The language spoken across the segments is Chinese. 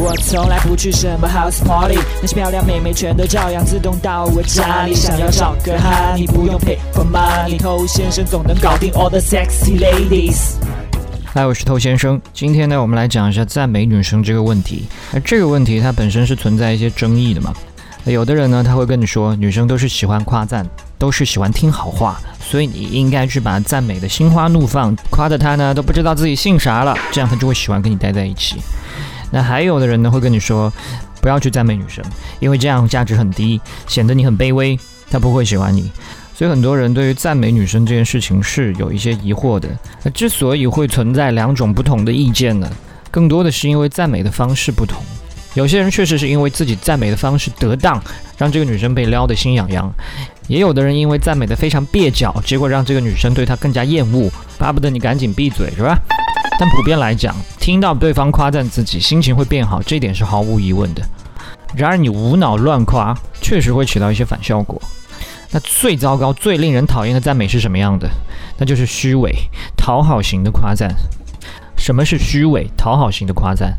我从来不去什么 house party，那些漂亮妹妹全都照样自动到我家里。想要找个哈，你不用 pay for money，偷先生总能搞定 all the sexy ladies。嗨，我是偷先生。今天呢，我们来讲一下赞美女生这个问题。而这个问题它本身是存在一些争议的嘛。有的人呢，他会跟你说，女生都是喜欢夸赞，都是喜欢听好话，所以你应该去把赞美的心花怒放，夸的她呢都不知道自己姓啥了，这样她就会喜欢跟你待在一起。那还有的人呢，会跟你说，不要去赞美女生，因为这样价值很低，显得你很卑微，她不会喜欢你。所以很多人对于赞美女生这件事情是有一些疑惑的。那之所以会存在两种不同的意见呢，更多的是因为赞美的方式不同。有些人确实是因为自己赞美的方式得当，让这个女生被撩得心痒痒；也有的人因为赞美的非常蹩脚，结果让这个女生对他更加厌恶，巴不得你赶紧闭嘴，是吧？但普遍来讲，听到对方夸赞自己，心情会变好，这点是毫无疑问的。然而，你无脑乱夸，确实会起到一些反效果。那最糟糕、最令人讨厌的赞美是什么样的？那就是虚伪、讨好型的夸赞。什么是虚伪、讨好型的夸赞？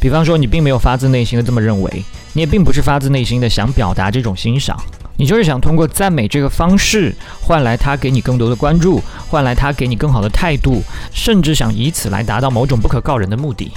比方说，你并没有发自内心的这么认为，你也并不是发自内心的想表达这种欣赏，你就是想通过赞美这个方式换来他给你更多的关注，换来他给你更好的态度，甚至想以此来达到某种不可告人的目的。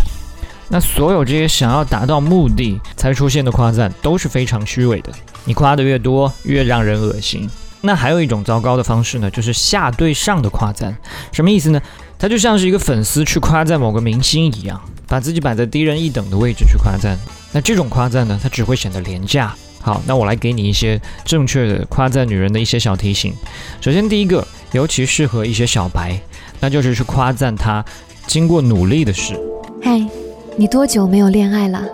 那所有这些想要达到目的才出现的夸赞都是非常虚伪的。你夸的越多，越让人恶心。那还有一种糟糕的方式呢，就是下对上的夸赞。什么意思呢？它就像是一个粉丝去夸赞某个明星一样，把自己摆在低人一等的位置去夸赞。那这种夸赞呢，它只会显得廉价。好，那我来给你一些正确的夸赞女人的一些小提醒。首先，第一个，尤其适合一些小白，那就是去夸赞她经过努力的事。嗨，你多久没有恋爱了？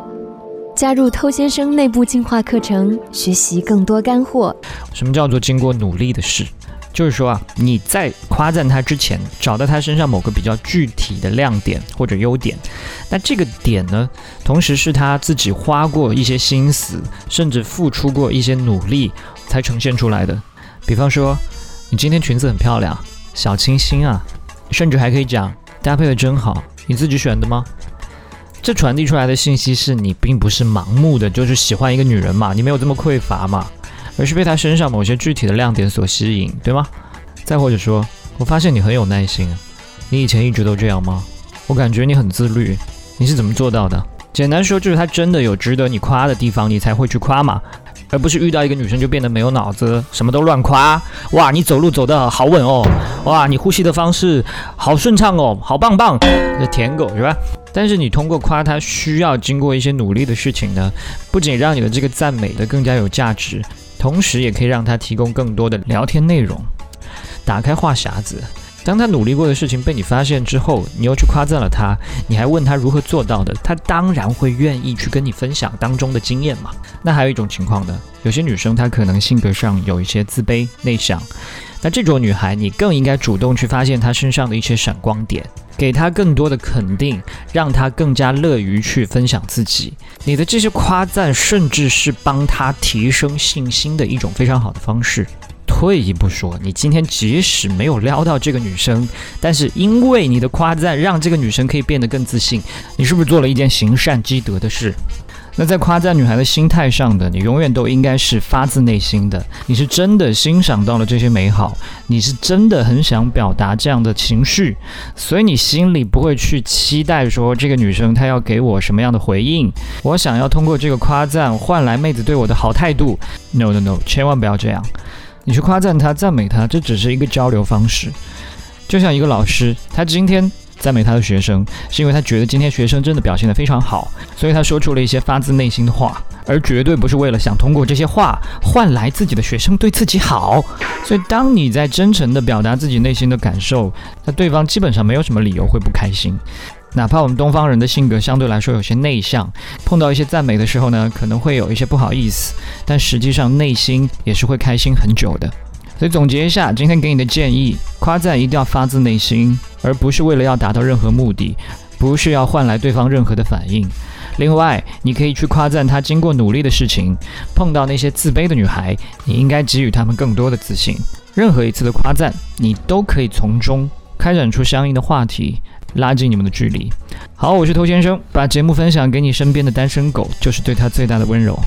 加入偷先生内部进化课程，学习更多干货。什么叫做经过努力的事？就是说啊，你在夸赞他之前，找到他身上某个比较具体的亮点或者优点。那这个点呢，同时是他自己花过一些心思，甚至付出过一些努力才呈现出来的。比方说，你今天裙子很漂亮，小清新啊，甚至还可以讲搭配的真好，你自己选的吗？这传递出来的信息是你并不是盲目的，就是喜欢一个女人嘛，你没有这么匮乏嘛，而是被她身上某些具体的亮点所吸引，对吗？再或者说，我发现你很有耐心，你以前一直都这样吗？我感觉你很自律，你是怎么做到的？简单说，就是他真的有值得你夸的地方，你才会去夸嘛。而不是遇到一个女生就变得没有脑子，什么都乱夸。哇，你走路走得好稳哦！哇，你呼吸的方式好顺畅哦，好棒棒！这舔狗是吧？但是你通过夸她需要经过一些努力的事情呢，不仅让你的这个赞美的更加有价值，同时也可以让他提供更多的聊天内容，打开话匣子。当他努力过的事情被你发现之后，你又去夸赞了他，你还问他如何做到的，他当然会愿意去跟你分享当中的经验嘛。那还有一种情况呢，有些女生她可能性格上有一些自卑内向，那这种女孩你更应该主动去发现她身上的一些闪光点，给她更多的肯定，让她更加乐于去分享自己。你的这些夸赞，甚至是帮她提升信心的一种非常好的方式。退一步说，你今天即使没有撩到这个女生，但是因为你的夸赞，让这个女生可以变得更自信，你是不是做了一件行善积德的事？那在夸赞女孩的心态上的，你永远都应该是发自内心的，你是真的欣赏到了这些美好，你是真的很想表达这样的情绪，所以你心里不会去期待说这个女生她要给我什么样的回应，我想要通过这个夸赞换来妹子对我的好态度。No no no，千万不要这样。你去夸赞他、赞美他，这只是一个交流方式。就像一个老师，他今天赞美他的学生，是因为他觉得今天学生真的表现得非常好，所以他说出了一些发自内心的话，而绝对不是为了想通过这些话换来自己的学生对自己好。所以，当你在真诚地表达自己内心的感受，那对方基本上没有什么理由会不开心。哪怕我们东方人的性格相对来说有些内向，碰到一些赞美的时候呢，可能会有一些不好意思，但实际上内心也是会开心很久的。所以总结一下，今天给你的建议：夸赞一定要发自内心，而不是为了要达到任何目的，不是要换来对方任何的反应。另外，你可以去夸赞他经过努力的事情。碰到那些自卑的女孩，你应该给予她们更多的自信。任何一次的夸赞，你都可以从中。开展出相应的话题，拉近你们的距离。好，我是偷先生，把节目分享给你身边的单身狗，就是对他最大的温柔。